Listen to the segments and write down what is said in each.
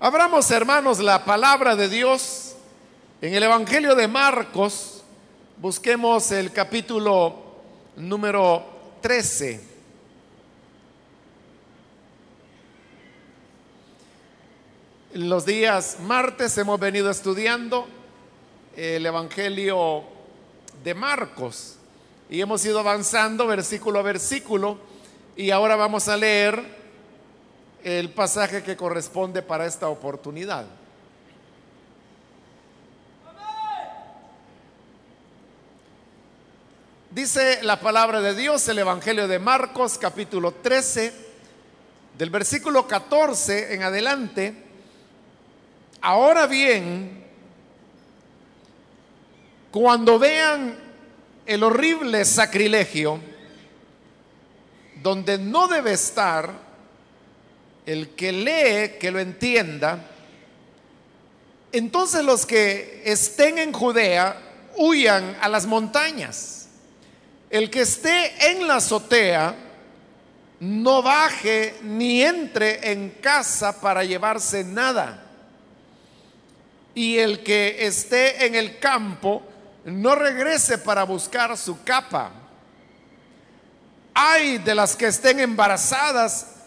Abramos, hermanos, la palabra de Dios en el Evangelio de Marcos. Busquemos el capítulo número 13. Los días martes hemos venido estudiando el Evangelio de Marcos y hemos ido avanzando versículo a versículo y ahora vamos a leer el pasaje que corresponde para esta oportunidad. Dice la palabra de Dios, el Evangelio de Marcos, capítulo 13, del versículo 14 en adelante. Ahora bien, cuando vean el horrible sacrilegio, donde no debe estar, el que lee, que lo entienda, entonces los que estén en Judea huyan a las montañas. El que esté en la azotea no baje ni entre en casa para llevarse nada. Y el que esté en el campo no regrese para buscar su capa. Hay de las que estén embarazadas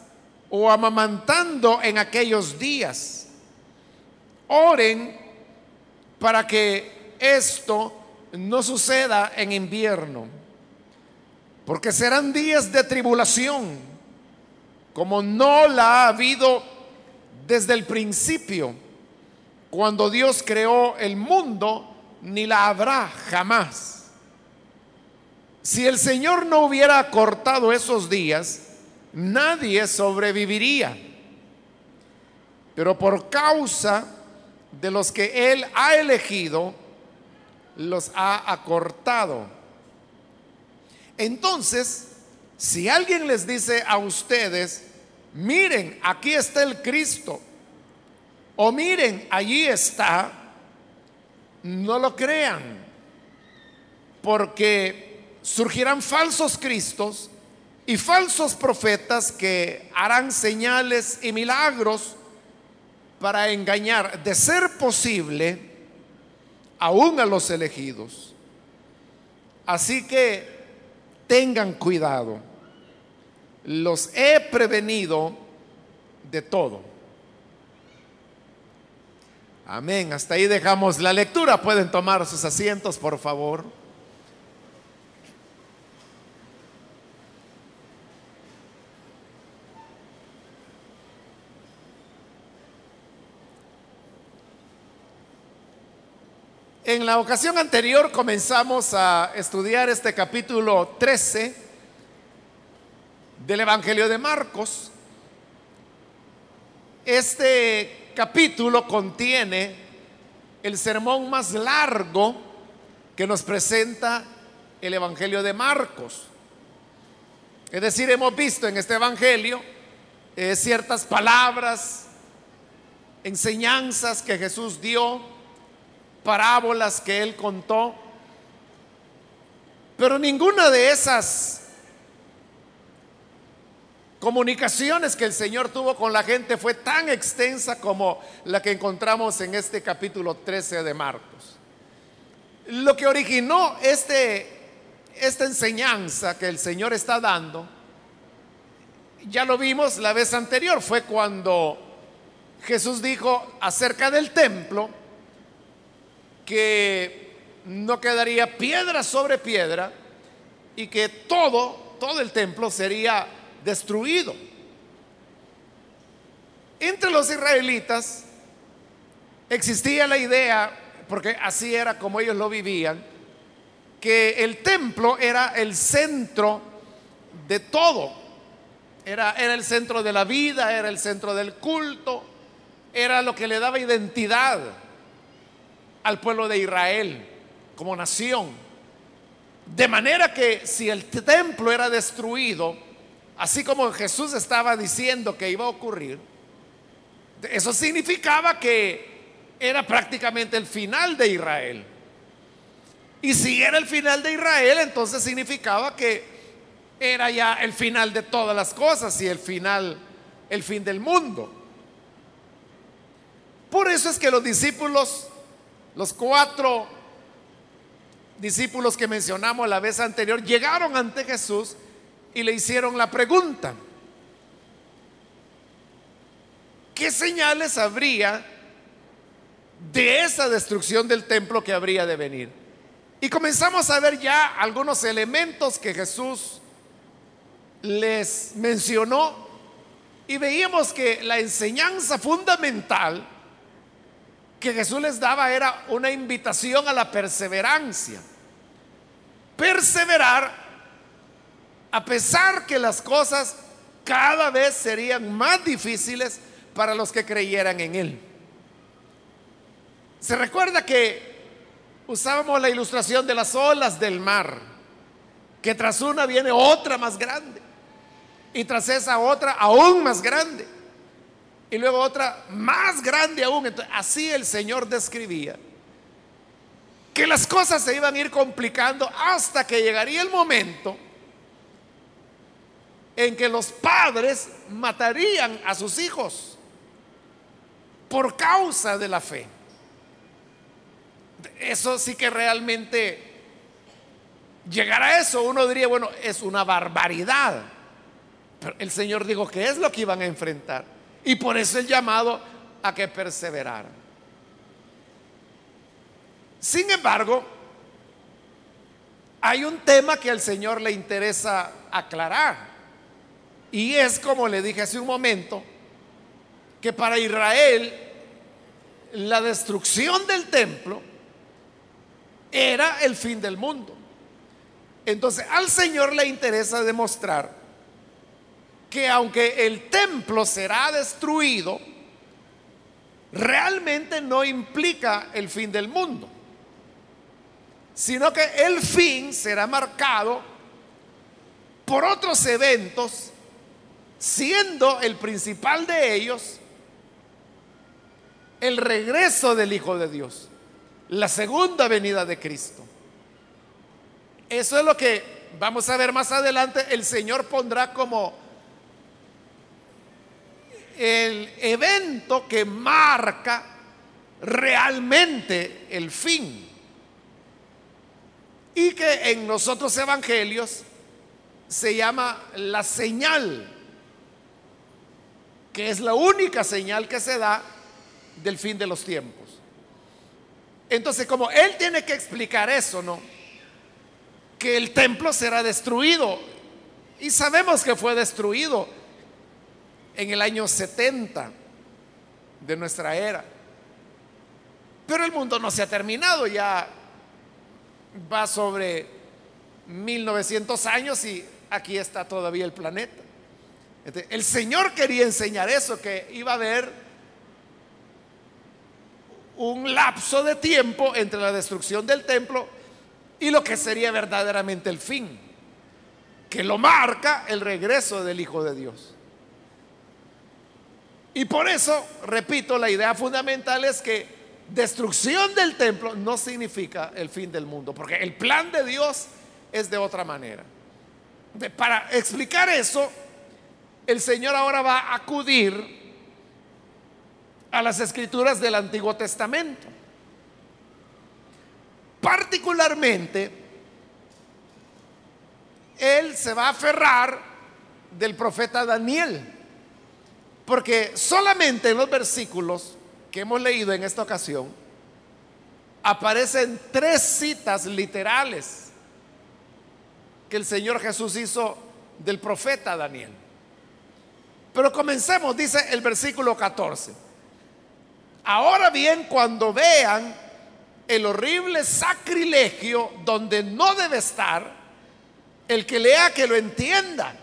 o amamantando en aquellos días. Oren para que esto no suceda en invierno, porque serán días de tribulación, como no la ha habido desde el principio, cuando Dios creó el mundo, ni la habrá jamás. Si el Señor no hubiera cortado esos días, nadie sobreviviría. Pero por causa de los que Él ha elegido, los ha acortado. Entonces, si alguien les dice a ustedes, miren, aquí está el Cristo, o miren, allí está, no lo crean, porque surgirán falsos cristos y falsos profetas que harán señales y milagros para engañar, de ser posible, aún a los elegidos. Así que tengan cuidado. Los he prevenido de todo. Amén. Hasta ahí dejamos la lectura. Pueden tomar sus asientos, por favor. En la ocasión anterior comenzamos a estudiar este capítulo 13 del Evangelio de Marcos. Este capítulo contiene el sermón más largo que nos presenta el Evangelio de Marcos. Es decir, hemos visto en este Evangelio eh, ciertas palabras, enseñanzas que Jesús dio parábolas que él contó, pero ninguna de esas comunicaciones que el Señor tuvo con la gente fue tan extensa como la que encontramos en este capítulo 13 de Marcos. Lo que originó este, esta enseñanza que el Señor está dando, ya lo vimos la vez anterior, fue cuando Jesús dijo acerca del templo, que no quedaría piedra sobre piedra y que todo, todo el templo sería destruido. Entre los israelitas existía la idea, porque así era como ellos lo vivían, que el templo era el centro de todo. Era, era el centro de la vida, era el centro del culto, era lo que le daba identidad al pueblo de Israel como nación. De manera que si el templo era destruido, así como Jesús estaba diciendo que iba a ocurrir, eso significaba que era prácticamente el final de Israel. Y si era el final de Israel, entonces significaba que era ya el final de todas las cosas y el final, el fin del mundo. Por eso es que los discípulos, los cuatro discípulos que mencionamos la vez anterior, llegaron ante Jesús y le hicieron la pregunta, ¿qué señales habría de esa destrucción del templo que habría de venir? Y comenzamos a ver ya algunos elementos que Jesús les mencionó y veíamos que la enseñanza fundamental que Jesús les daba era una invitación a la perseverancia. Perseverar a pesar que las cosas cada vez serían más difíciles para los que creyeran en Él. Se recuerda que usábamos la ilustración de las olas del mar, que tras una viene otra más grande y tras esa otra aún más grande y luego otra más grande aún. así el Señor describía que las cosas se iban a ir complicando hasta que llegaría el momento en que los padres matarían a sus hijos por causa de la fe. Eso sí que realmente llegar a eso, uno diría, bueno, es una barbaridad. Pero el Señor dijo que es lo que iban a enfrentar. Y por eso el llamado a que perseveraran. Sin embargo, hay un tema que al Señor le interesa aclarar. Y es, como le dije hace un momento, que para Israel la destrucción del templo era el fin del mundo. Entonces al Señor le interesa demostrar que aunque el templo será destruido, realmente no implica el fin del mundo, sino que el fin será marcado por otros eventos, siendo el principal de ellos el regreso del Hijo de Dios, la segunda venida de Cristo. Eso es lo que vamos a ver más adelante, el Señor pondrá como el evento que marca realmente el fin. Y que en los otros evangelios se llama la señal, que es la única señal que se da del fin de los tiempos. Entonces, como él tiene que explicar eso, ¿no? Que el templo será destruido. Y sabemos que fue destruido en el año 70 de nuestra era. Pero el mundo no se ha terminado, ya va sobre 1900 años y aquí está todavía el planeta. El Señor quería enseñar eso, que iba a haber un lapso de tiempo entre la destrucción del templo y lo que sería verdaderamente el fin, que lo marca el regreso del Hijo de Dios. Y por eso, repito, la idea fundamental es que destrucción del templo no significa el fin del mundo, porque el plan de Dios es de otra manera. para explicar eso, el Señor ahora va a acudir a las escrituras del Antiguo Testamento. Particularmente, Él se va a aferrar del profeta Daniel. Porque solamente en los versículos que hemos leído en esta ocasión aparecen tres citas literales que el Señor Jesús hizo del profeta Daniel. Pero comencemos, dice el versículo 14. Ahora bien, cuando vean el horrible sacrilegio donde no debe estar, el que lea que lo entienda.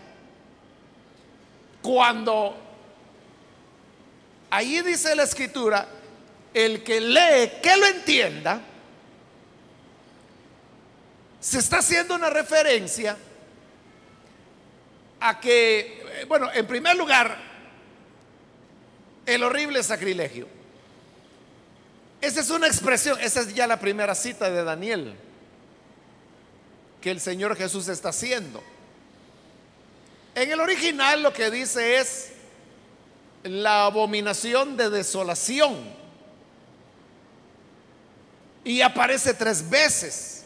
Cuando Ahí dice la escritura, el que lee, que lo entienda, se está haciendo una referencia a que, bueno, en primer lugar, el horrible sacrilegio. Esa es una expresión, esa es ya la primera cita de Daniel que el Señor Jesús está haciendo. En el original lo que dice es la abominación de desolación. Y aparece tres veces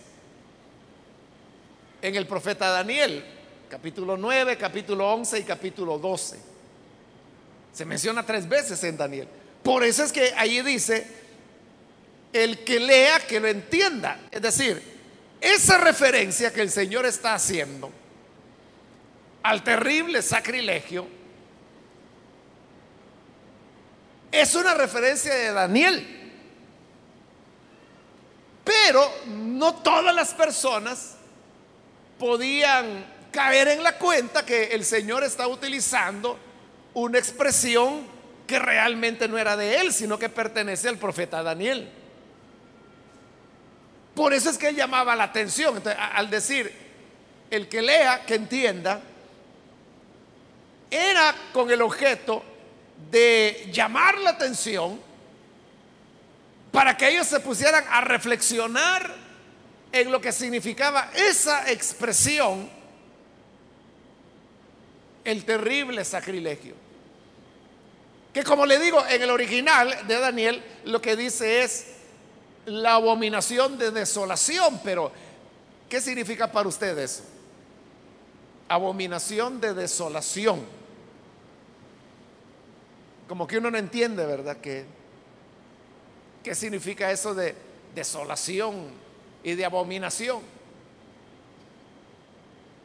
en el profeta Daniel, capítulo 9, capítulo 11 y capítulo 12. Se menciona tres veces en Daniel. Por eso es que allí dice, el que lea, que lo entienda. Es decir, esa referencia que el Señor está haciendo al terrible sacrilegio es una referencia de Daniel. Pero no todas las personas podían caer en la cuenta que el Señor está utilizando una expresión que realmente no era de él, sino que pertenece al profeta Daniel. Por eso es que él llamaba la atención. al decir, el que lea, que entienda, era con el objeto de llamar la atención para que ellos se pusieran a reflexionar en lo que significaba esa expresión, el terrible sacrilegio. Que como le digo, en el original de Daniel lo que dice es la abominación de desolación, pero ¿qué significa para ustedes? Abominación de desolación. Como que uno no entiende, ¿verdad? ¿Qué, qué significa eso de desolación y de abominación?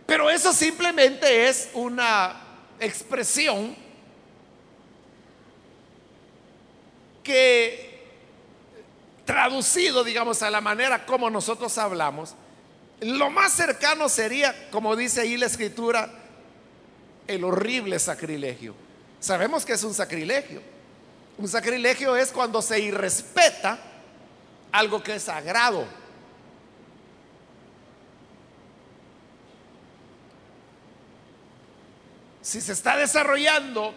Pero eso simplemente es una expresión que traducido, digamos, a la manera como nosotros hablamos, lo más cercano sería, como dice ahí la escritura, el horrible sacrilegio. Sabemos que es un sacrilegio. Un sacrilegio es cuando se irrespeta algo que es sagrado. Si se está desarrollando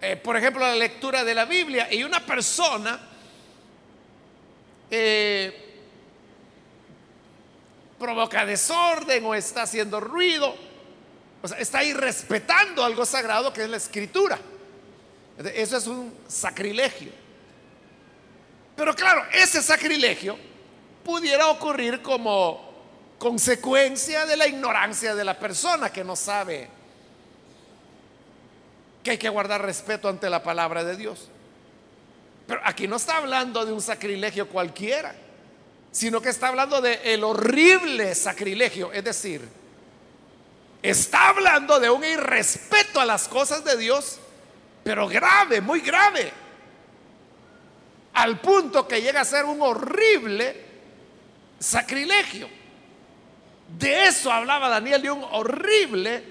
eh, por ejemplo, la lectura de la Biblia y una persona eh, provoca desorden o está haciendo ruido, está irrespetando algo sagrado que es la escritura. Eso es un sacrilegio. Pero claro, ese sacrilegio pudiera ocurrir como consecuencia de la ignorancia de la persona que no sabe que hay que guardar respeto ante la palabra de Dios. Pero aquí no está hablando de un sacrilegio cualquiera, sino que está hablando de el horrible sacrilegio, es decir, está hablando de un irrespeto a las cosas de Dios, pero grave, muy grave, al punto que llega a ser un horrible sacrilegio. De eso hablaba Daniel, de un horrible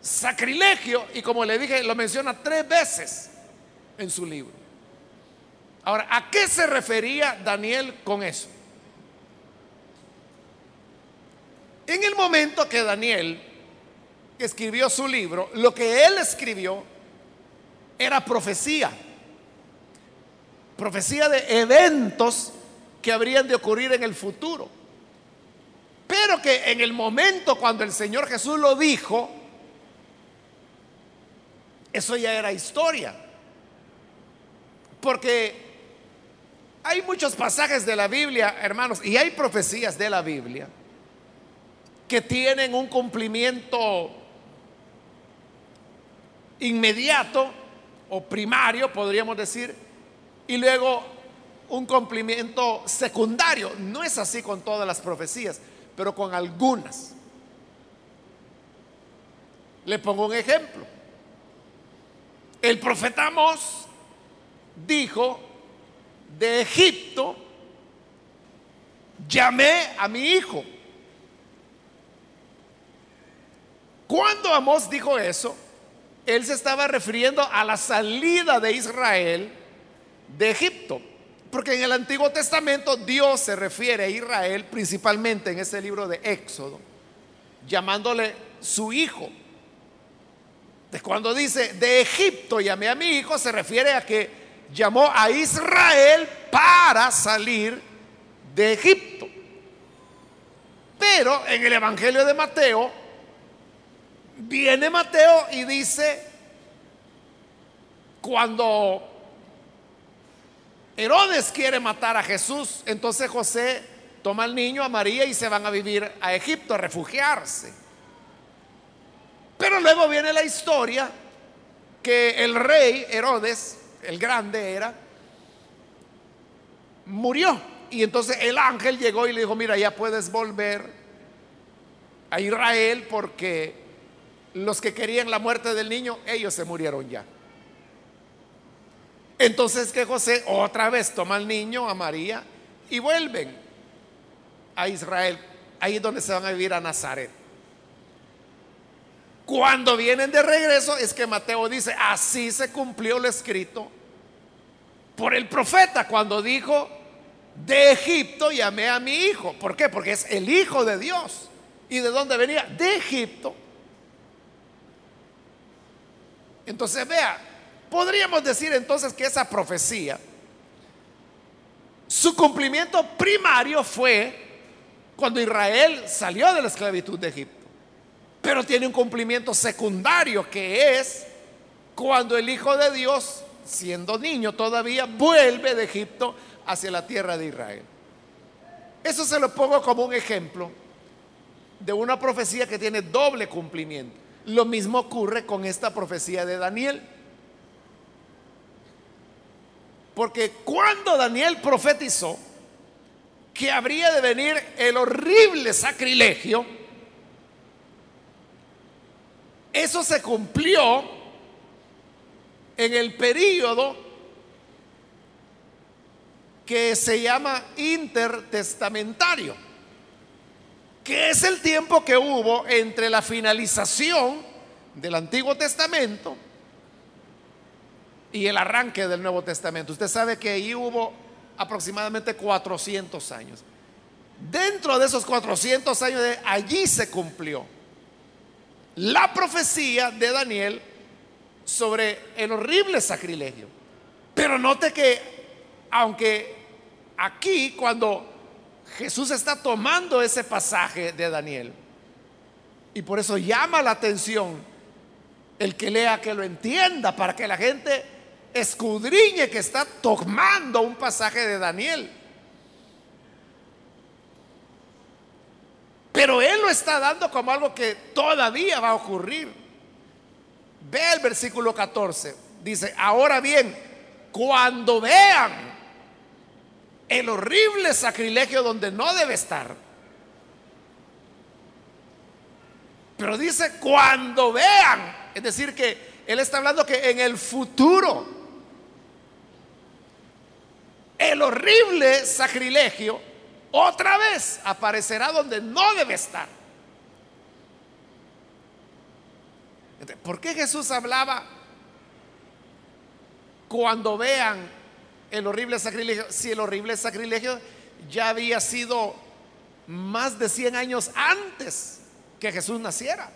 sacrilegio y como le dije, lo menciona tres veces en su libro. Ahora, ¿a qué se refería Daniel con eso? En el momento que Daniel escribió su libro, lo que él escribió era profecía. Profecía de eventos que habrían de ocurrir en el futuro. Pero que en el momento cuando el Señor Jesús lo dijo, eso ya era historia. Porque hay muchos pasajes de la Biblia, hermanos, y hay profecías de la Biblia que tienen un cumplimiento inmediato o primario, podríamos decir, y luego un cumplimiento secundario. No es así con todas las profecías, pero con algunas. Le pongo un ejemplo. El profeta Amós dijo, de Egipto llamé a mi hijo. Cuando Amós dijo eso, él se estaba refiriendo a la salida de Israel de Egipto. Porque en el Antiguo Testamento Dios se refiere a Israel principalmente en ese libro de Éxodo, llamándole su hijo. Cuando dice de Egipto llamé a mi hijo, se refiere a que llamó a Israel para salir de Egipto. Pero en el Evangelio de Mateo, viene Mateo y dice, cuando Herodes quiere matar a Jesús, entonces José toma al niño, a María y se van a vivir a Egipto, a refugiarse. Pero luego viene la historia que el rey Herodes, el grande era, murió. Y entonces el ángel llegó y le dijo, mira, ya puedes volver a Israel porque los que querían la muerte del niño, ellos se murieron ya. Entonces que José otra vez toma al niño, a María, y vuelven a Israel. Ahí es donde se van a vivir a Nazaret. Cuando vienen de regreso es que Mateo dice, así se cumplió lo escrito por el profeta cuando dijo, de Egipto llamé a mi hijo. ¿Por qué? Porque es el hijo de Dios. ¿Y de dónde venía? De Egipto. Entonces vea, podríamos decir entonces que esa profecía, su cumplimiento primario fue cuando Israel salió de la esclavitud de Egipto. Pero tiene un cumplimiento secundario que es cuando el Hijo de Dios, siendo niño todavía, vuelve de Egipto hacia la tierra de Israel. Eso se lo pongo como un ejemplo de una profecía que tiene doble cumplimiento. Lo mismo ocurre con esta profecía de Daniel. Porque cuando Daniel profetizó que habría de venir el horrible sacrilegio, eso se cumplió en el periodo que se llama intertestamentario, que es el tiempo que hubo entre la finalización del Antiguo Testamento y el arranque del Nuevo Testamento. Usted sabe que ahí hubo aproximadamente 400 años. Dentro de esos 400 años, allí se cumplió la profecía de Daniel sobre el horrible sacrilegio. Pero note que, aunque aquí cuando Jesús está tomando ese pasaje de Daniel, y por eso llama la atención el que lea, que lo entienda, para que la gente escudriñe que está tomando un pasaje de Daniel. Pero él lo está dando como algo que todavía va a ocurrir. Ve el versículo 14. Dice, ahora bien, cuando vean el horrible sacrilegio donde no debe estar. Pero dice, cuando vean, es decir, que él está hablando que en el futuro, el horrible sacrilegio otra vez aparecerá donde no debe estar. ¿Por qué Jesús hablaba cuando vean el horrible sacrilegio, si el horrible sacrilegio ya había sido más de 100 años antes que Jesús naciera.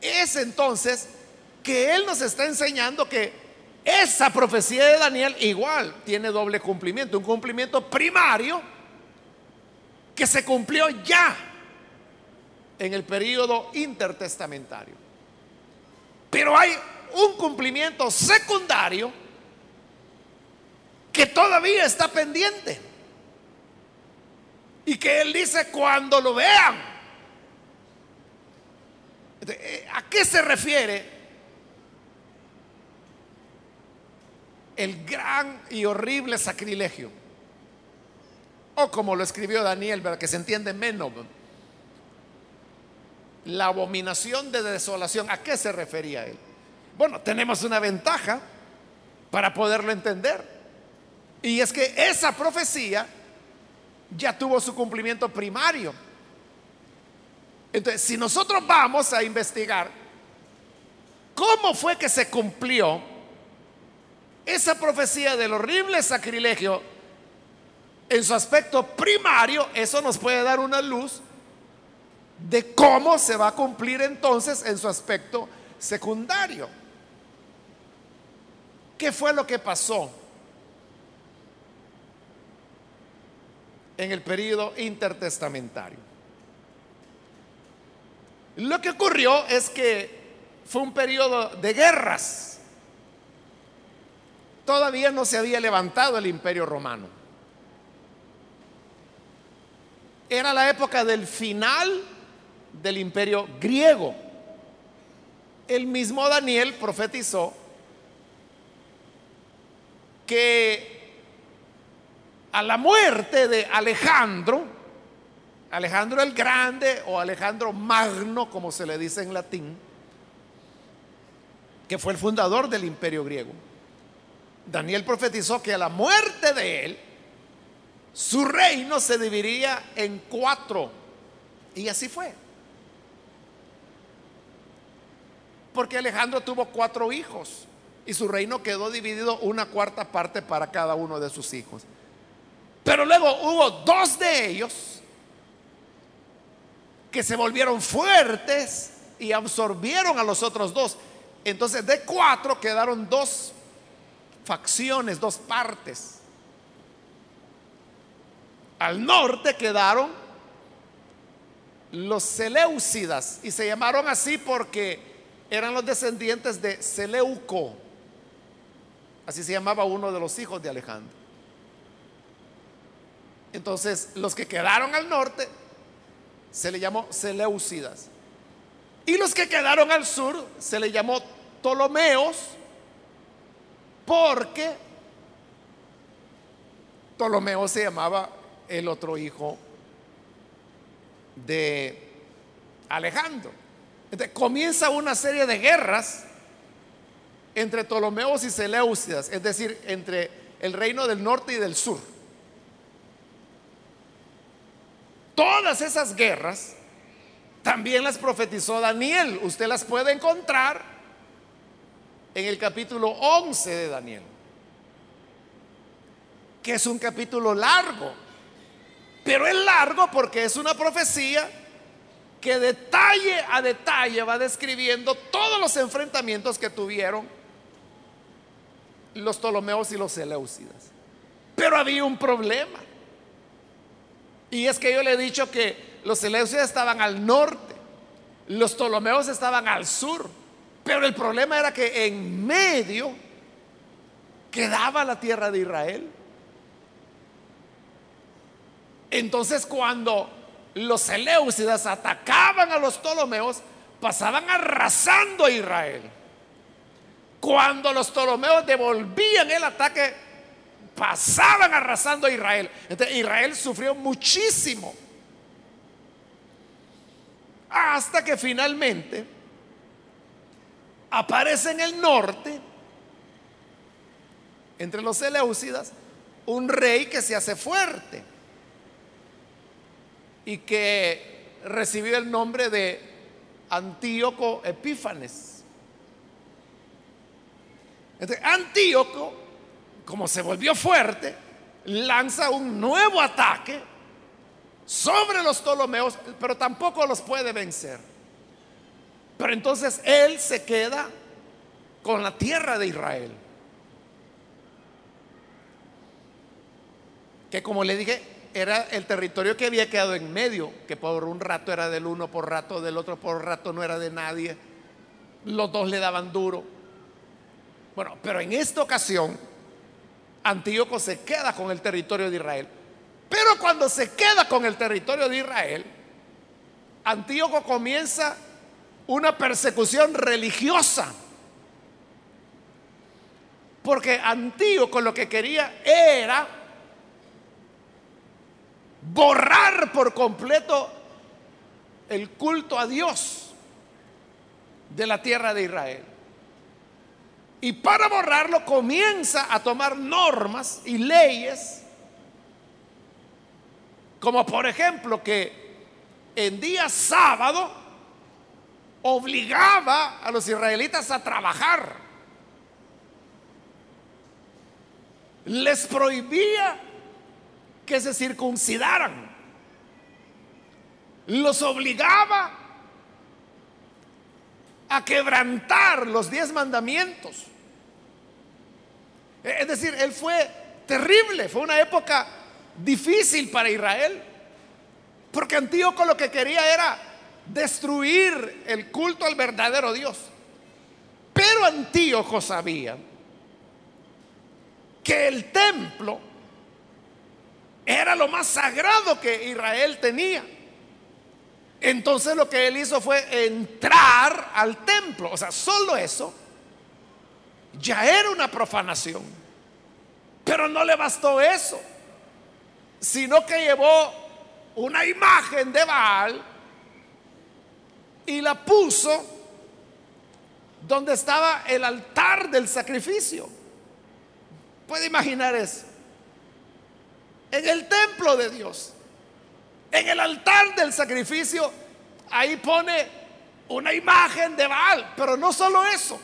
Es entonces que Él nos está enseñando que esa profecía de Daniel igual tiene doble cumplimiento, un cumplimiento primario que se cumplió ya en el periodo intertestamentario. Pero hay un cumplimiento secundario que todavía está pendiente. Y que él dice cuando lo vean. Eh, ¿A qué se refiere el gran y horrible sacrilegio? O como lo escribió Daniel, para que se entiende menos. La abominación de desolación, ¿a qué se refería él? Bueno, tenemos una ventaja para poderlo entender. Y es que esa profecía ya tuvo su cumplimiento primario. Entonces, si nosotros vamos a investigar cómo fue que se cumplió esa profecía del horrible sacrilegio en su aspecto primario, eso nos puede dar una luz de cómo se va a cumplir entonces en su aspecto secundario. ¿Qué fue lo que pasó en el periodo intertestamentario? Lo que ocurrió es que fue un periodo de guerras. todavía no se había levantado el imperio romano. Era la época del final del imperio griego. El mismo Daniel profetizó que a la muerte de Alejandro, Alejandro el Grande o Alejandro Magno, como se le dice en latín, que fue el fundador del imperio griego, Daniel profetizó que a la muerte de él, su reino se dividiría en cuatro. Y así fue. Porque Alejandro tuvo cuatro hijos y su reino quedó dividido una cuarta parte para cada uno de sus hijos. Pero luego hubo dos de ellos que se volvieron fuertes y absorbieron a los otros dos. Entonces de cuatro quedaron dos facciones, dos partes. Al norte quedaron los Seleucidas y se llamaron así porque eran los descendientes de Seleuco. Así se llamaba uno de los hijos de Alejandro. Entonces, los que quedaron al norte se le llamó Seleucidas. Y los que quedaron al sur se le llamó Ptolomeos porque Ptolomeo se llamaba el otro hijo de Alejandro. Entonces comienza una serie de guerras entre Ptolomeos y Seleucidas, es decir, entre el reino del norte y del sur. Todas esas guerras también las profetizó Daniel. Usted las puede encontrar en el capítulo 11 de Daniel, que es un capítulo largo, pero es largo porque es una profecía que detalle a detalle va describiendo todos los enfrentamientos que tuvieron los Ptolomeos y los Seleucidas. Pero había un problema. Y es que yo le he dicho que los Seleucidas estaban al norte, los Ptolomeos estaban al sur. Pero el problema era que en medio quedaba la tierra de Israel. Entonces cuando los Seleucidas atacaban a los Ptolomeos, pasaban arrasando a Israel. Cuando los Ptolomeos devolvían el ataque, pasaban arrasando a Israel. Entonces Israel sufrió muchísimo. Hasta que finalmente aparece en el norte, entre los Seleucidas, un rey que se hace fuerte y que recibió el nombre de Antíoco Epífanes. Antíoco, como se volvió fuerte, lanza un nuevo ataque sobre los Ptolomeos, pero tampoco los puede vencer. Pero entonces él se queda con la tierra de Israel. Que como le dije, era el territorio que había quedado en medio, que por un rato era del uno, por rato del otro, por rato no era de nadie. Los dos le daban duro. Bueno, pero en esta ocasión, Antíoco se queda con el territorio de Israel. Pero cuando se queda con el territorio de Israel, Antíoco comienza una persecución religiosa. Porque Antíoco lo que quería era borrar por completo el culto a Dios de la tierra de Israel. Y para borrarlo comienza a tomar normas y leyes, como por ejemplo que en día sábado obligaba a los israelitas a trabajar. Les prohibía que se circuncidaran. Los obligaba a quebrantar los diez mandamientos. Es decir, él fue terrible, fue una época difícil para Israel, porque Antíoco lo que quería era destruir el culto al verdadero Dios. Pero Antíoco sabía que el templo era lo más sagrado que Israel tenía. Entonces lo que él hizo fue entrar al templo. O sea, solo eso ya era una profanación. Pero no le bastó eso, sino que llevó una imagen de Baal y la puso donde estaba el altar del sacrificio. ¿Puede imaginar eso? En el templo de Dios, en el altar del sacrificio, ahí pone una imagen de Baal, pero no solo eso,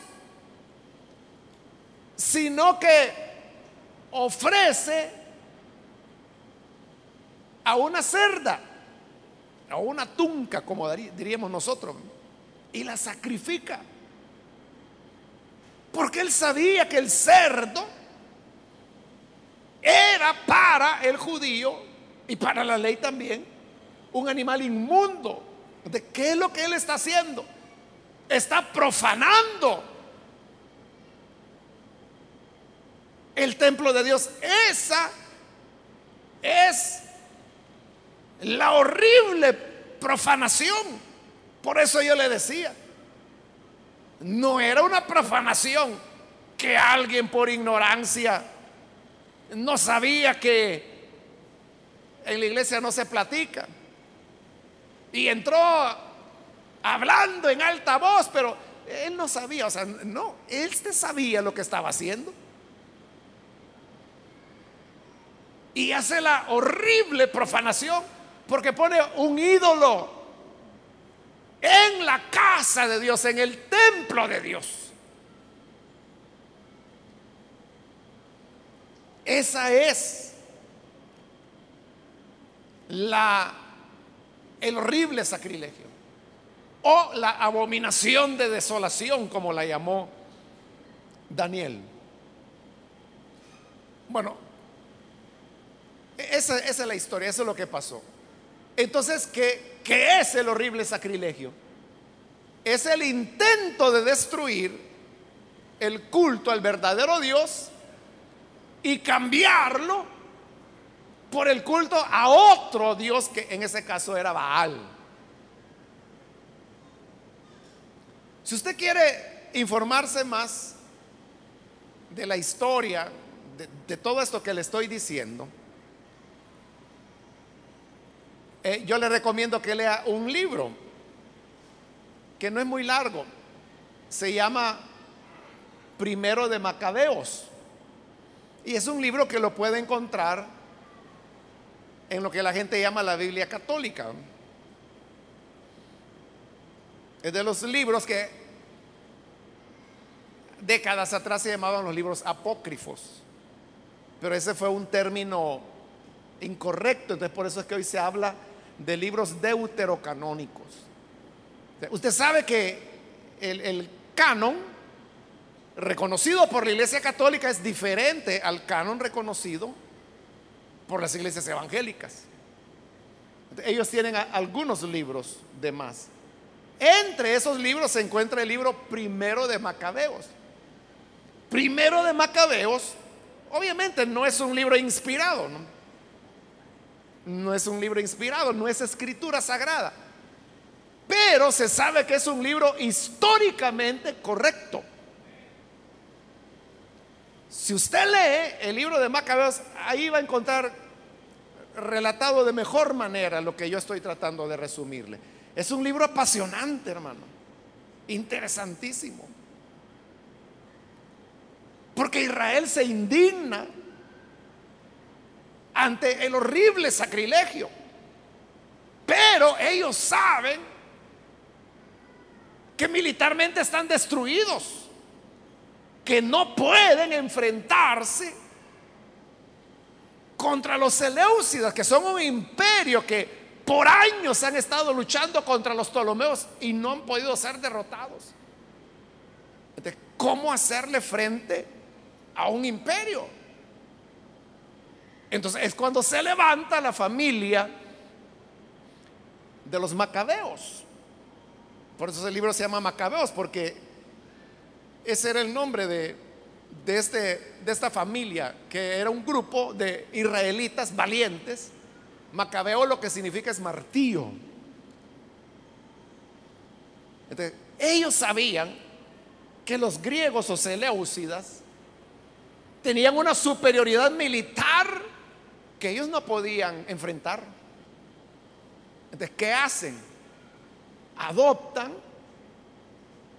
sino que ofrece a una cerda, a una tunca, como diríamos nosotros, y la sacrifica. Porque él sabía que el cerdo era para el judío y para la ley también un animal inmundo. ¿De qué es lo que él está haciendo? Está profanando el templo de Dios. Esa es la horrible profanación. Por eso yo le decía, no era una profanación que alguien por ignorancia no sabía que en la iglesia no se platica. Y entró hablando en alta voz, pero él no sabía, o sea, no, él sabía lo que estaba haciendo. Y hace la horrible profanación porque pone un ídolo en la casa de Dios, en el templo de Dios. Esa es la el horrible sacrilegio o la abominación de desolación como la llamó Daniel. Bueno, esa, es la historia, eso es lo que pasó. Entonces, ¿qué, ¿qué es el horrible sacrilegio? Es el intento de destruir el culto al verdadero Dios y cambiarlo por el culto a otro Dios que en ese caso era Baal. Si usted quiere informarse más de la historia, de, todo esto que le estoy diciendo, eh, yo le recomiendo que lea un libro que no es muy largo. Se llama Primero de Macabeos. Y es un libro que lo puede encontrar en lo que la gente llama la Biblia católica. Es de los libros que décadas atrás se llamaban los libros apócrifos. Pero ese fue un término incorrecto, entonces por eso es que hoy se habla de libros deuterocanónicos. Usted sabe que el, el canon reconocido por la Iglesia Católica es diferente al canon reconocido por las iglesias evangélicas. Ellos tienen algunos libros de más. Entre esos libros se encuentra el libro primero de Macabeos. Primero de Macabeos, obviamente no es un libro inspirado, ¿no? es un libro inspirado, no es escritura sagrada, pero se sabe que es un libro históricamente correcto. Si usted lee el libro de Macabeos, ahí va a encontrar relatado de mejor manera lo que yo estoy tratando de resumirle. Es un libro apasionante, hermano. Interesantísimo. Porque Israel se indigna ante el horrible sacrilegio. Pero ellos saben que militarmente están destruidos que no pueden enfrentarse contra los Seleucidas, que son un imperio que por años han estado luchando contra los Ptolomeos y no han podido ser derrotados. ¿Cómo hacerle frente a un imperio? Entonces es cuando se levanta la familia de los macabeos. Por eso el libro se llama Macabeos, porque ese era el nombre de, de, este, de esta familia, que era un grupo de israelitas valientes. Macabeo lo que significa es martillo. ellos sabían que los griegos o seleucidas tenían una superioridad militar que ellos no podían enfrentar. Entonces, ¿qué hacen? Adoptan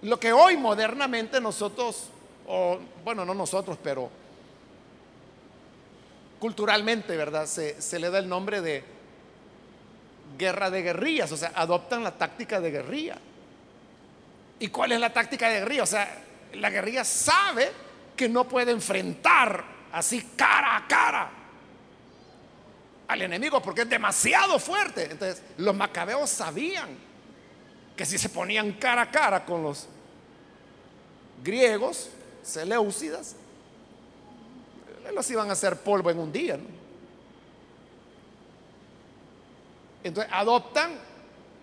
lo que hoy modernamente nosotros, o bueno, no nosotros, pero culturalmente, ¿verdad? Se, le da el nombre de guerra de guerrillas, o sea, adoptan la táctica de guerrilla. ¿Y cuál es la táctica de guerrilla? O sea, la guerrilla sabe que no puede enfrentar así cara a cara al enemigo porque es demasiado fuerte. Entonces, los macabeos sabían que si se ponían cara a cara con los griegos, seleucidas, los iban a hacer polvo en un día. Entonces adoptan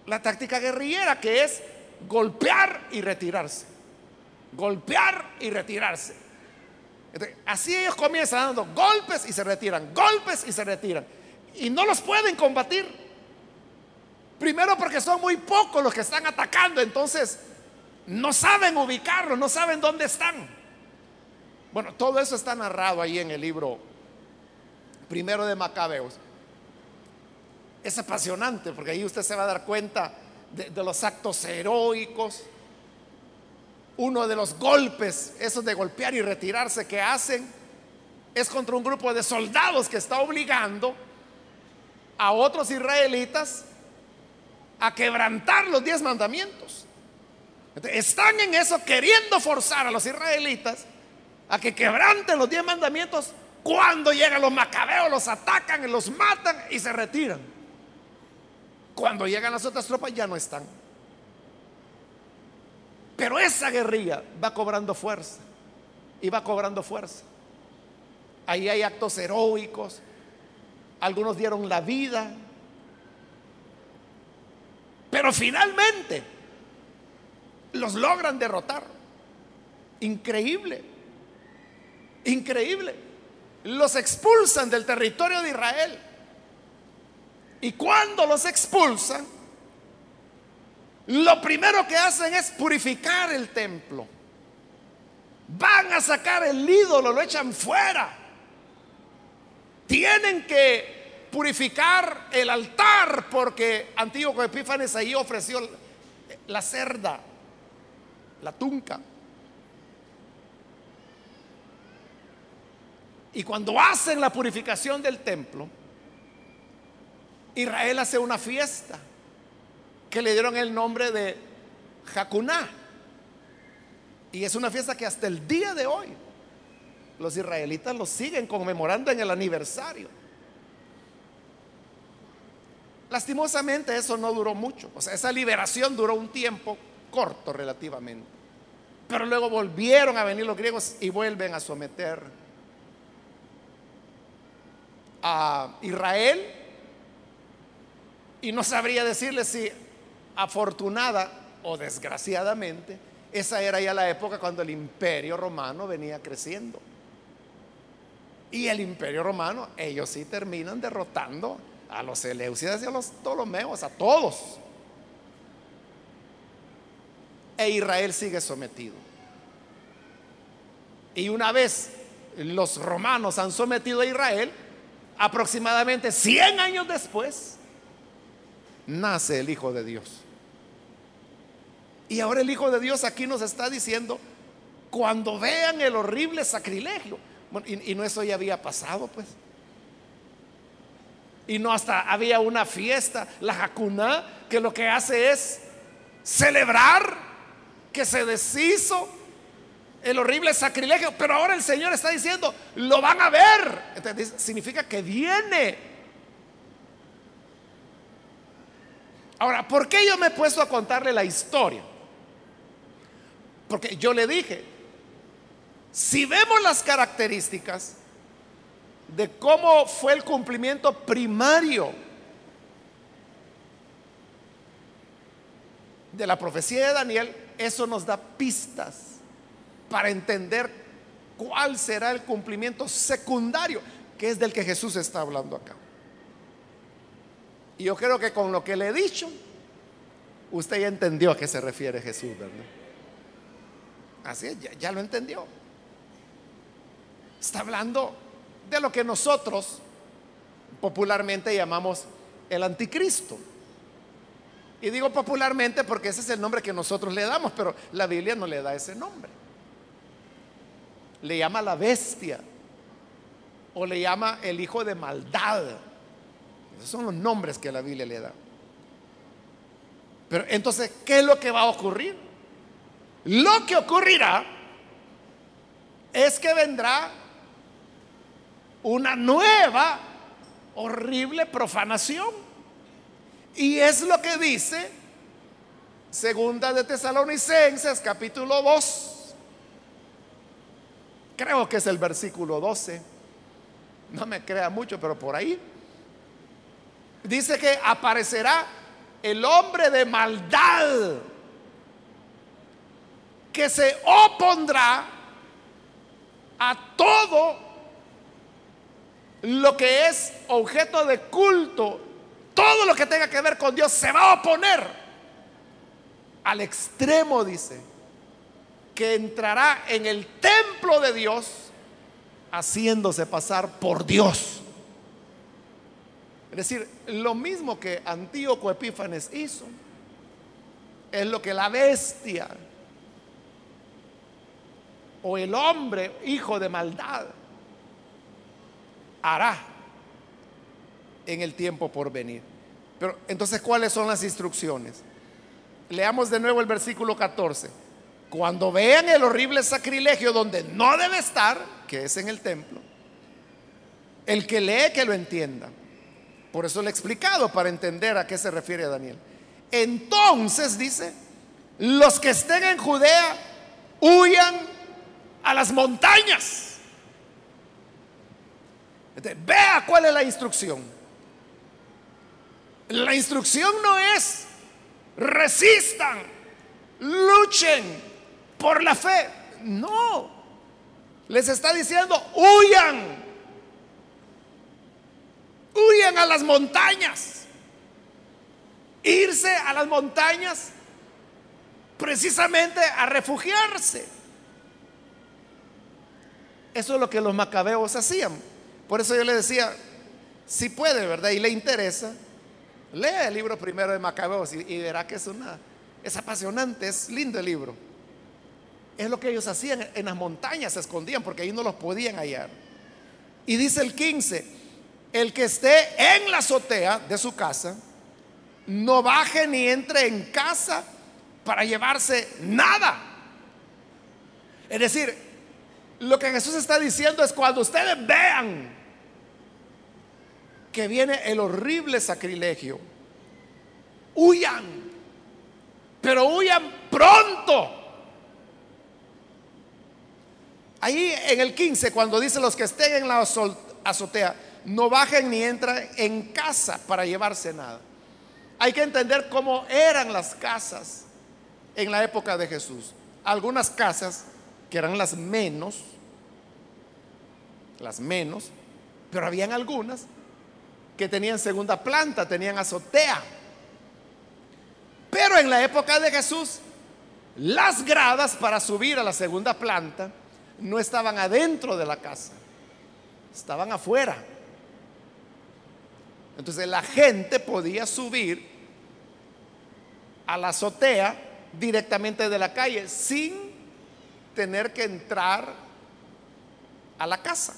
la táctica guerrillera que es golpear y retirarse. Golpear y retirarse. así ellos comienzan dando golpes y se retiran, golpes y se retiran. Y no los pueden combatir. Primero porque son muy pocos los que están atacando, entonces no saben ubicarlos, no saben dónde están. Bueno, todo eso está narrado ahí en el libro primero de Macabeos. Es apasionante porque ahí usted se va a dar cuenta de, de los actos heroicos, uno de los golpes, esos de golpear y retirarse que hacen, es contra un grupo de soldados que está obligando a otros israelitas a quebrantar los diez mandamientos. Están en eso queriendo forzar a los israelitas a que quebranten los diez mandamientos. Cuando llegan los macabeos, los atacan, los matan y se retiran. Cuando llegan las otras tropas ya no están. Pero esa guerrilla va cobrando fuerza y va cobrando fuerza. Ahí hay actos heroicos. Algunos dieron la vida. Pero finalmente los logran derrotar. Increíble. Increíble. Los expulsan del territorio de Israel. Y cuando los expulsan, lo primero que hacen es purificar el templo. Van a sacar el ídolo, lo echan fuera. Tienen que purificar el altar porque Antíoco Epífanes ahí ofreció la cerda la tunca. Y cuando hacen la purificación del templo, Israel hace una fiesta que le dieron el nombre de Jacuná. Y es una fiesta que hasta el día de hoy los israelitas lo siguen conmemorando en el aniversario. Lastimosamente eso no duró mucho. O sea, esa liberación duró un tiempo corto relativamente. Pero luego volvieron a venir los griegos y vuelven a someter a Israel. Y no sabría decirle si afortunada o desgraciadamente, esa era ya la época cuando el imperio romano venía creciendo. Y el imperio romano, ellos sí terminan derrotando a los Seleucidas y a los Ptolomeos, a todos e Israel sigue sometido. Y una vez los romanos han sometido a Israel, aproximadamente 100 años después, nace el Hijo de Dios. Y ahora el Hijo de Dios aquí nos está diciendo, cuando vean el horrible sacrilegio, y, no eso ya había pasado, pues. Y no hasta había una fiesta, la Jacuná, que lo que hace es celebrar que se deshizo el horrible sacrilegio, pero ahora el Señor está diciendo, lo van a ver. significa que viene. Ahora, ¿por qué yo me he puesto a contarle la historia? Porque yo le dije, si vemos las características de cómo fue el cumplimiento primario de la profecía de Daniel, eso nos da pistas para entender cuál será el cumplimiento secundario, que es del que Jesús está hablando acá. Y yo creo que con lo que le he dicho, usted ya entendió a qué se refiere Jesús, ¿verdad? Así es, ya, ya lo entendió. Está hablando de lo que nosotros popularmente llamamos el anticristo. Y digo popularmente porque ese es el nombre que nosotros le damos, pero la Biblia no le da ese nombre. Le llama la bestia o le llama el hijo de maldad. Esos son los nombres que la Biblia le da. Pero entonces, ¿qué es lo que va a ocurrir? Lo que ocurrirá es que vendrá una nueva horrible profanación. Y es lo que dice Segunda de Tesalonicenses, capítulo 2. Creo que es el versículo 12. No me crea mucho, pero por ahí. Dice que aparecerá el hombre de maldad que se opondrá a todo lo que es objeto de culto todo lo que tenga que ver con Dios se va a oponer al extremo, dice, entrará en el templo de Dios haciéndose pasar por Dios. Es decir, lo mismo que Antíoco Epífanes hizo, es lo que la bestia o el hombre hijo de maldad hará en el tiempo por venir. Pero entonces, ¿cuáles son las instrucciones? Leamos de nuevo el versículo 14. Cuando vean el horrible sacrilegio donde no debe estar, que es en el templo, el que lee que lo entienda. Por eso le he explicado para entender a qué se refiere Daniel. Entonces dice, los que estén en Judea huyan a las montañas. vea cuál es la instrucción. La instrucción no es resistan, luchen por la fe. No. Les está diciendo, huyan. Huyan a las montañas. Irse a las montañas precisamente a refugiarse. Eso es lo que los macabeos hacían. Por eso yo le decía, si puede, ¿verdad? Y le interesa, Lea el libro primero de Macabeos y, verá que es una, es apasionante, es lindo el libro. Es lo que ellos hacían en las montañas, se escondían porque ahí no los podían hallar. Y dice el 15, el que esté en la azotea de su casa, no baje ni entre en casa para llevarse nada. Es decir, lo que Jesús está diciendo es cuando ustedes vean que viene el horrible sacrilegio. Huyan, pero huyan pronto. Ahí en el 15, cuando dice los que estén en la azotea, no bajen ni entren en casa para llevarse nada. Hay que entender cómo eran las casas en la época de Jesús. Algunas casas que eran las menos, las menos, pero habían algunas que tenían segunda planta, tenían azotea. Pero en la época de Jesús, las gradas para subir a la segunda planta no estaban adentro de la casa, estaban afuera. Entonces la gente podía subir a la azotea directamente de la calle sin tener que entrar a la casa.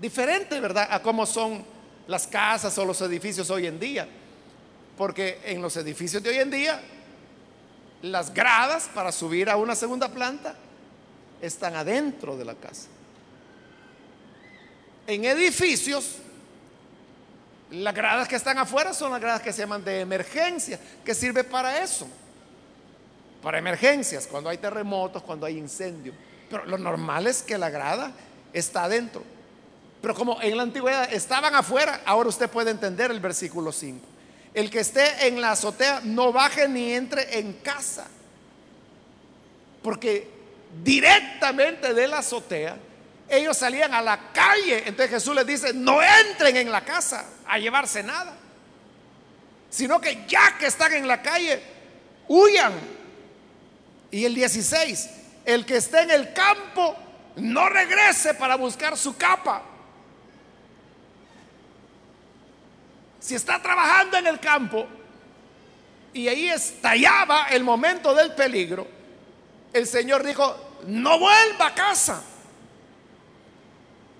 Diferente, ¿verdad? A cómo son las casas o los edificios hoy en día. Porque en los edificios de hoy en día, las gradas para subir a una segunda planta están adentro de la casa. En edificios, las gradas que están afuera son las gradas que se llaman de emergencia, que sirve para eso, para emergencias, cuando hay terremotos, cuando hay incendio. Pero lo normal es que la grada está adentro. Pero como en la antigüedad estaban afuera, ahora usted puede entender el versículo 5. El que esté en la azotea no baje ni entre en casa. Porque directamente de la azotea, ellos salían a la calle. Entonces Jesús les dice, no entren en la casa a llevarse nada, sino que ya que están en la calle, huyan. Y el 16, el que esté en el campo, no regrese para buscar su capa. Si está trabajando en el campo y ahí estallaba el momento del peligro, el Señor dijo, no vuelva a casa.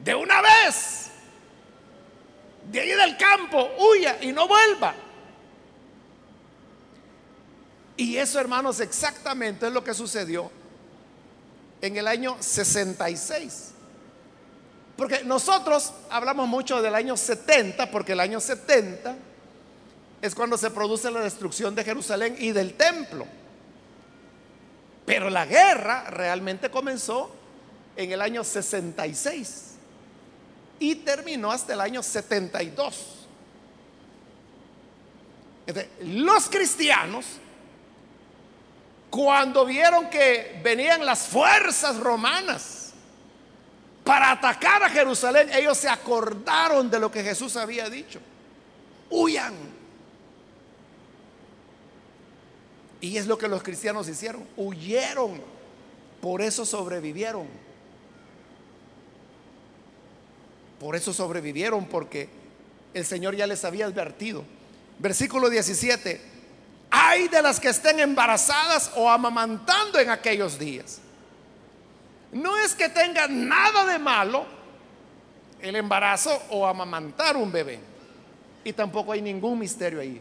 De una vez. De ahí del campo, huya y no vuelva. Y eso, hermanos, exactamente es lo que sucedió en el año 66. Porque nosotros hablamos mucho del año 70, porque el año 70 es cuando se produce la destrucción de Jerusalén y del templo. Pero la guerra realmente comenzó en el año 66 y terminó hasta el año 72. los cristianos, cuando vieron que venían las fuerzas romanas para atacar a Jerusalén, ellos se acordaron de lo que Jesús había dicho. Huyan. Y es lo que los cristianos hicieron. Huyeron. Por eso sobrevivieron. Por eso sobrevivieron, porque el Señor ya les había advertido. Versículo 17. Hay de las que estén embarazadas o amamantando en aquellos días. No es que tenga nada de malo el embarazo o amamantar un bebé. Y tampoco hay ningún misterio ahí.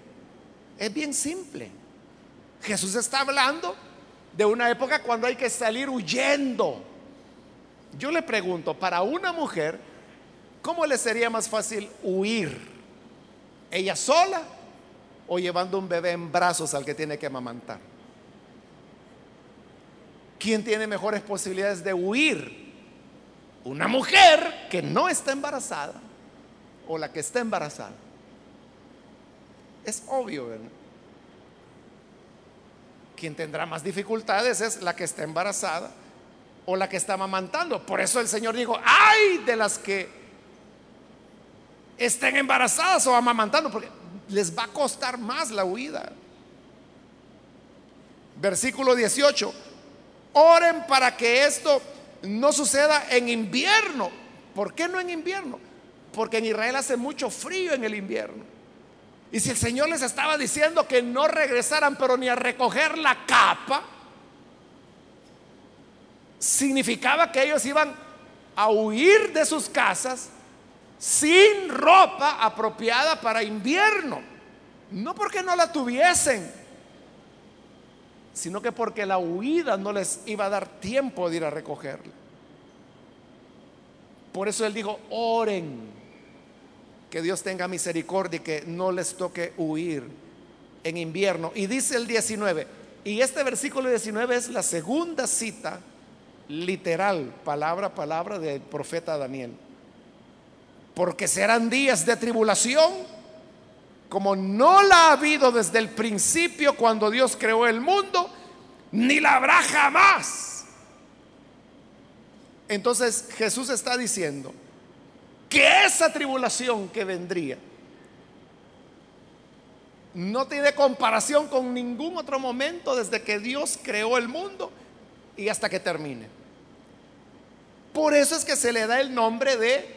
Es bien simple. Jesús está hablando de una época cuando hay que salir huyendo. Yo le pregunto, para una mujer, ¿Cómo le sería más fácil huir? ¿Ella sola o llevando un bebé en brazos al que tiene que amamantar? ¿Quién tiene mejores posibilidades de huir? Una mujer que no está embarazada o la que está embarazada. Es obvio, ¿verdad? Quien tendrá más dificultades es la que está embarazada o la que está amamantando. Por eso el Señor dijo, ay de las que estén embarazadas o amamantando, porque les va a costar más la huida. Versículo 18, oren para que esto no suceda en invierno. ¿Por qué no en invierno? Porque en Israel hace mucho frío en el invierno. Y si el Señor les estaba diciendo que no regresaran, pero ni a recoger la capa, significaba que ellos iban a huir de sus casas sin ropa apropiada para invierno. No porque no la tuviesen, sino que porque la huida no les iba a dar tiempo de ir a recogerla. Por eso él dijo, oren, que Dios tenga misericordia y que no les toque huir en invierno. Y dice el 19, y este versículo 19 es la segunda cita literal, palabra a palabra del profeta Daniel porque serán días de tribulación, como no la ha habido desde el principio cuando Dios creó el mundo, ni la habrá jamás. Entonces Jesús está diciendo que esa tribulación que vendría no tiene comparación con ningún otro momento desde que Dios creó el mundo y hasta que termine. Por eso es que se le da el nombre de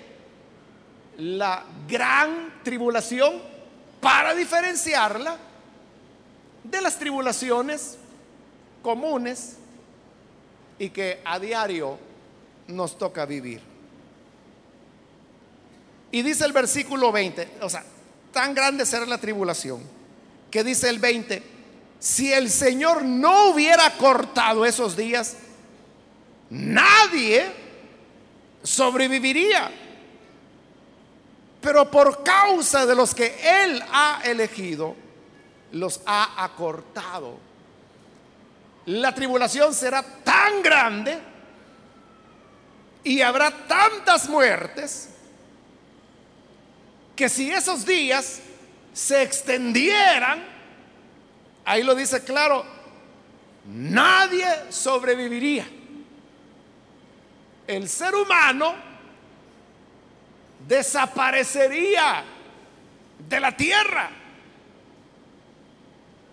la gran tribulación para diferenciarla de las tribulaciones comunes y que a diario nos toca vivir. Y dice el versículo 20, o sea, tan grande será la tribulación, que dice el 20, si el Señor no hubiera cortado esos días, nadie sobreviviría pero por causa de los que Él ha elegido, los ha acortado. La tribulación será tan grande y habrá tantas muertes que si esos días se extendieran, ahí lo dice claro, nadie sobreviviría. el ser humano desaparecería de la tierra.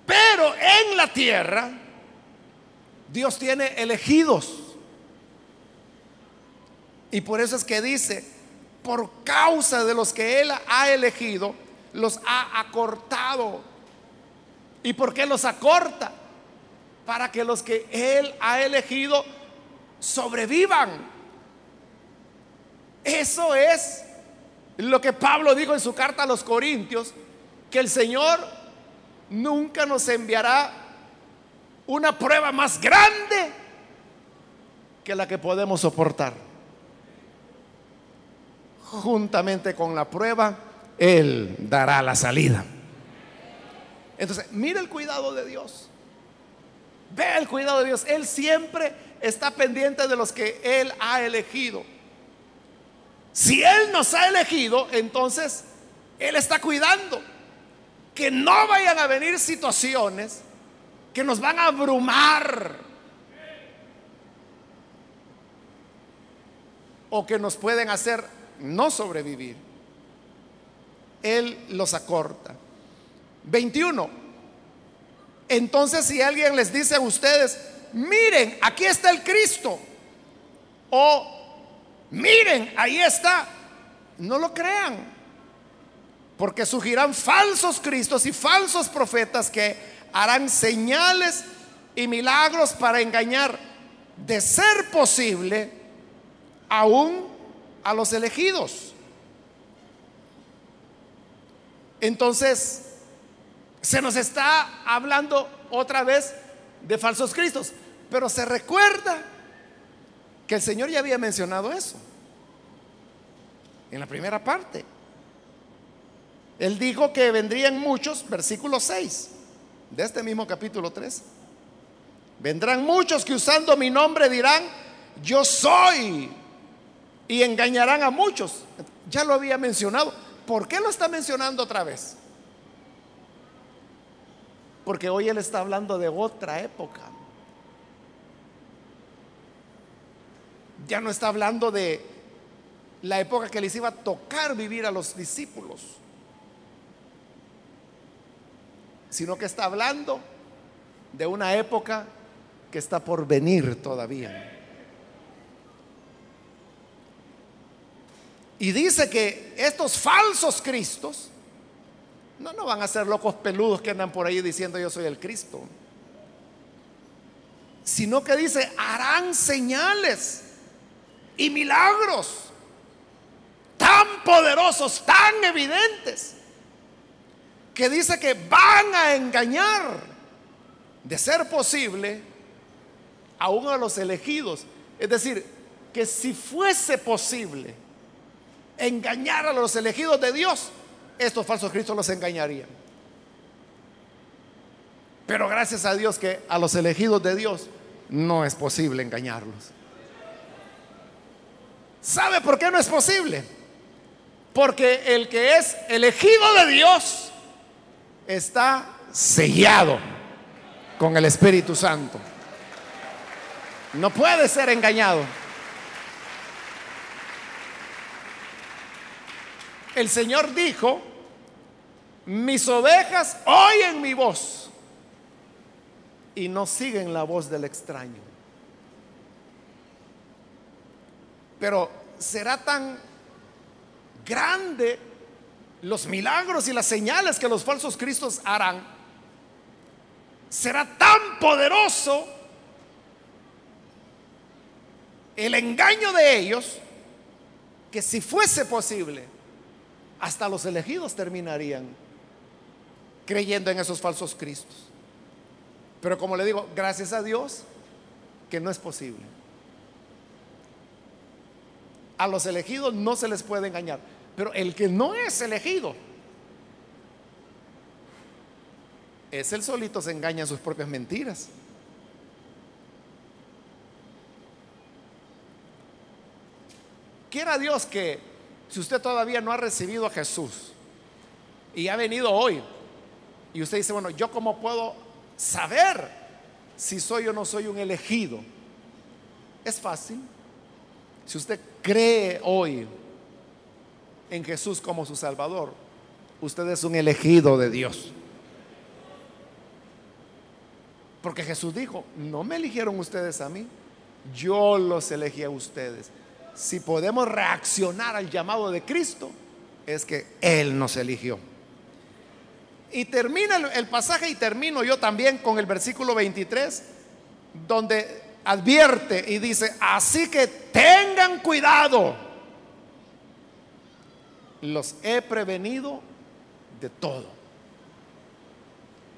Pero en la tierra Dios tiene elegidos. Y por eso es que dice, por causa de los que Él ha elegido, los ha acortado. ¿Y por qué los acorta? Para que los que Él ha elegido sobrevivan. Eso es lo que Pablo dijo en su carta a los Corintios, que el Señor nunca nos enviará una prueba más grande que la que podemos soportar. Juntamente con la prueba, Él dará la salida. Entonces, mire el cuidado de Dios. Ve el cuidado de Dios. Él siempre está pendiente de los que Él ha elegido. Si Él nos ha elegido, entonces Él está cuidando que no vayan a venir situaciones que nos van a abrumar o que nos pueden hacer no sobrevivir. Él los acorta. 21. Entonces si alguien les dice a ustedes, miren, aquí está el Cristo, o miren, ahí está, no lo crean, porque surgirán falsos cristos y falsos profetas que harán señales y milagros para engañar, de ser posible, aún a los elegidos. Entonces, se nos está hablando otra vez de falsos cristos, pero se recuerda que el Señor ya había mencionado eso en la primera parte. Él dijo que vendrían muchos, versículo 6 de este mismo capítulo 3. Vendrán muchos que usando mi nombre dirán, yo soy, y engañarán a muchos. Ya lo había mencionado. ¿Por qué lo está mencionando otra vez? Porque hoy él está hablando de otra época. Ya no está hablando de la época que les iba a tocar vivir a los discípulos, sino que está hablando de una época que está por venir todavía. Y dice que estos falsos cristos no, no van a ser locos peludos que andan por ahí diciendo yo soy el Cristo. Sino que dice, harán señales y milagros tan poderosos, tan evidentes, que dice que van a engañar, de ser posible, a uno de los elegidos. Es decir, que si fuese posible, engañar a los elegidos de Dios, estos falsos cristos los engañarían. Pero gracias a Dios que a los elegidos de Dios no es posible engañarlos. ¿Sabe por qué no es posible? Porque el que es elegido de Dios está sellado con el Espíritu Santo. No puede ser engañado. El Señor dijo, mis ovejas oyen mi voz y no siguen la voz del extraño. Pero será tan grande los milagros y las señales que los falsos cristos harán. Será tan poderoso el engaño de ellos que si fuese posible, hasta los elegidos terminarían creyendo en esos falsos cristos. Pero como le digo, gracias a Dios que no es posible. A los elegidos no se les puede engañar. Pero el que no es elegido, es el solito se engaña en sus propias mentiras. Quiera Dios que si usted todavía no ha recibido a Jesús y ha venido hoy, y usted dice, bueno, ¿yo cómo puedo saber si soy o no soy un elegido? Es fácil. Si usted cree hoy en Jesús como su Salvador, usted es un elegido de Dios. Porque Jesús dijo, no me eligieron ustedes a mí, yo los elegí a ustedes. Si podemos reaccionar al llamado de Cristo, es que Él nos eligió. Y termina el, pasaje y termino yo también con el versículo 23, donde advierte y dice, así que tengan cuidado, los he prevenido de todo.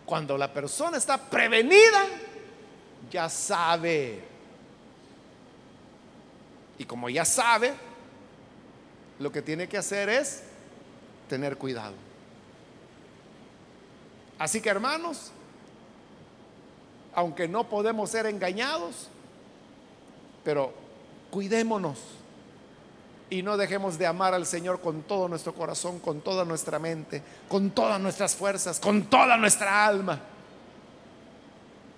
Cuando la persona está prevenida, ya sabe. Y como ya sabe, lo que tiene que hacer es tener cuidado. Así que hermanos, aunque no podemos ser engañados, pero cuidémonos y no dejemos de amar al Señor con todo nuestro corazón, con toda nuestra mente, con todas nuestras fuerzas, con toda nuestra alma,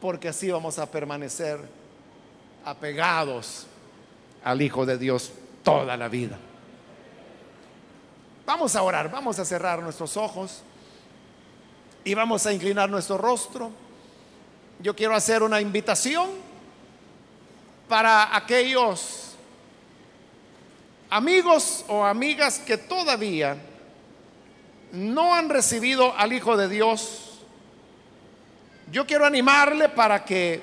porque así vamos a permanecer apegados al Hijo de Dios toda la vida. Vamos a orar, vamos a cerrar nuestros ojos y vamos a inclinar nuestro rostro. Yo quiero hacer una invitación para aquellos amigos o amigas que todavía no han recibido al Hijo de Dios. Yo quiero animarle para que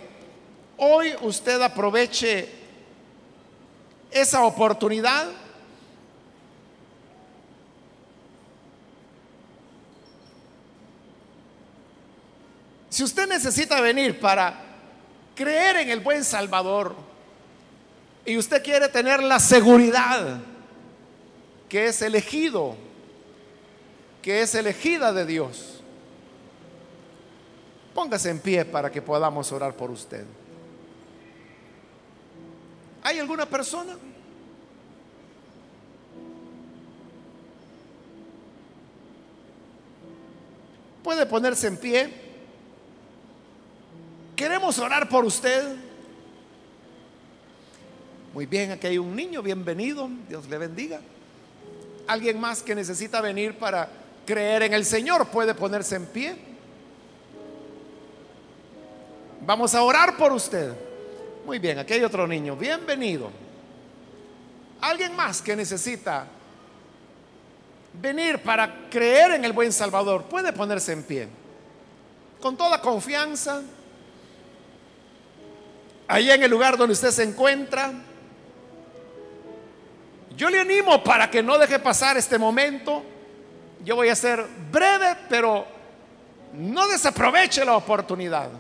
hoy usted aproveche esa oportunidad Si usted necesita venir para creer en el buen Salvador y usted quiere tener la seguridad que es elegido, que es elegida de Dios, póngase en pie para que podamos orar por usted. ¿Hay alguna persona? Puede ponerse en pie. Queremos orar por usted. Muy bien, aquí hay un niño, bienvenido, Dios le bendiga. Alguien más que necesita venir para creer en el Señor puede ponerse en pie. Vamos a orar por usted. Muy bien, aquí hay otro niño, bienvenido. Alguien más que necesita venir para creer en el buen Salvador puede ponerse en pie. Con toda confianza allá en el lugar donde usted se encuentra. Yo le animo para que no deje pasar este momento. Yo voy a ser breve, pero no desaproveche la oportunidad.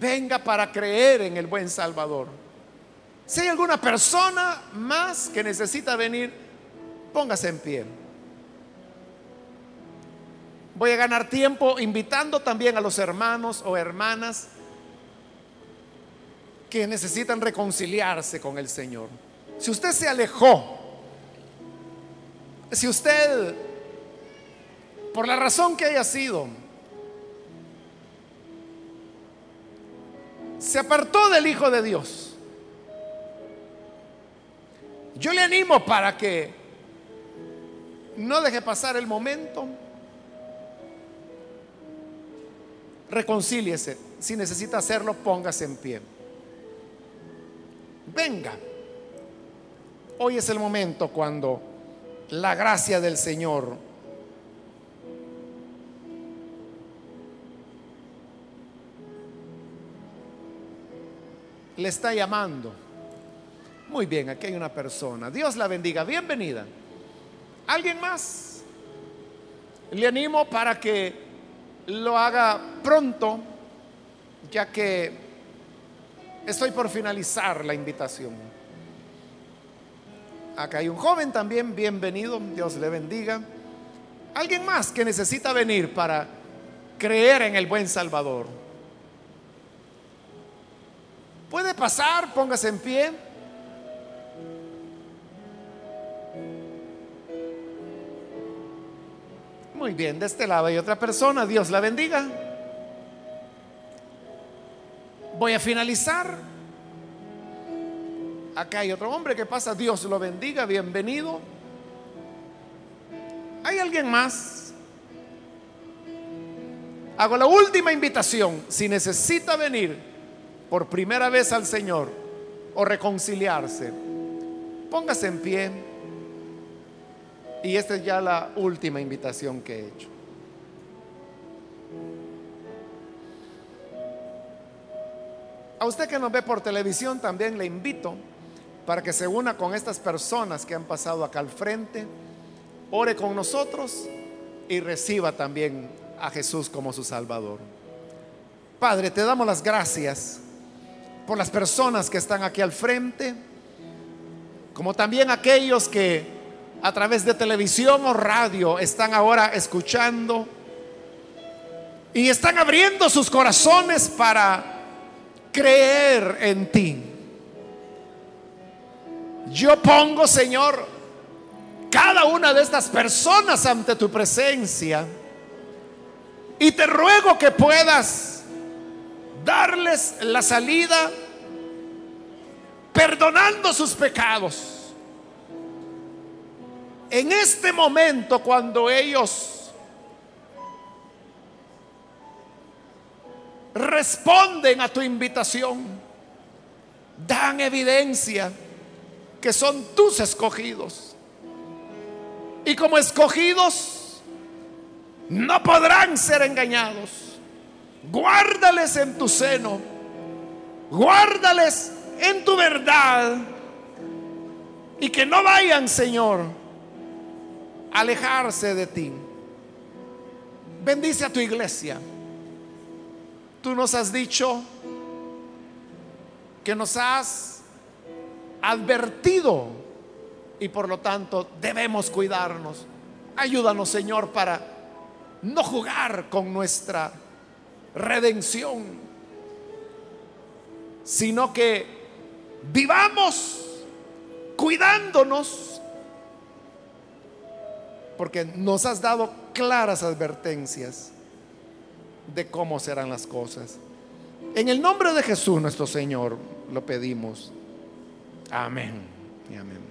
Venga para creer en el buen Salvador. Si hay alguna persona más que necesita venir, póngase en pie. Voy a ganar tiempo invitando también a los hermanos o hermanas que necesitan reconciliarse con el Señor. Si usted se alejó, si usted, por la razón que haya sido, se apartó del Hijo de Dios, yo le animo para que no deje pasar el momento, reconcíliese. Si necesita hacerlo, póngase en pie venga. Hoy es el momento cuando la gracia del Señor le está llamando. Muy bien, aquí hay una persona. Dios la bendiga. Bienvenida. ¿Alguien más? Le animo para que lo haga pronto, ya que Estoy por finalizar la invitación. Acá hay un joven también, bienvenido, Dios le bendiga. Alguien más que necesita venir para creer en el buen Salvador. Puede pasar, póngase en pie. Muy bien, de este lado hay otra persona, Dios la bendiga. Voy a finalizar. Acá hay otro hombre que pasa, Dios lo bendiga, bienvenido. ¿Hay alguien más? Hago la última invitación. Si necesita venir por primera vez al Señor o reconciliarse, póngase en pie. Y esta es ya la última invitación que he hecho. A usted que nos ve por televisión también le invito para que se una con estas personas que han pasado acá al frente, ore con nosotros y reciba también a Jesús como su Salvador. Padre, te damos las gracias por las personas que están aquí al frente, como también aquellos que a través de televisión o radio están ahora escuchando y están abriendo sus corazones para creer en ti. Yo pongo, Señor, cada una de estas personas ante tu presencia y te ruego que puedas darles la salida perdonando sus pecados. En este momento cuando ellos responden a tu invitación, dan evidencia que son tus escogidos. Y como escogidos, no podrán ser engañados. Guárdales en tu seno, guárdales en tu verdad. Y que no vayan, Señor, alejarse de ti. Bendice a tu iglesia. Tú nos has dicho que nos has advertido y por lo tanto debemos cuidarnos. Ayúdanos, Señor, para no jugar con nuestra redención, sino que vivamos cuidándonos, porque nos has dado claras advertencias de cómo serán las cosas. En el nombre de Jesús nuestro Señor lo pedimos. Amén y amén.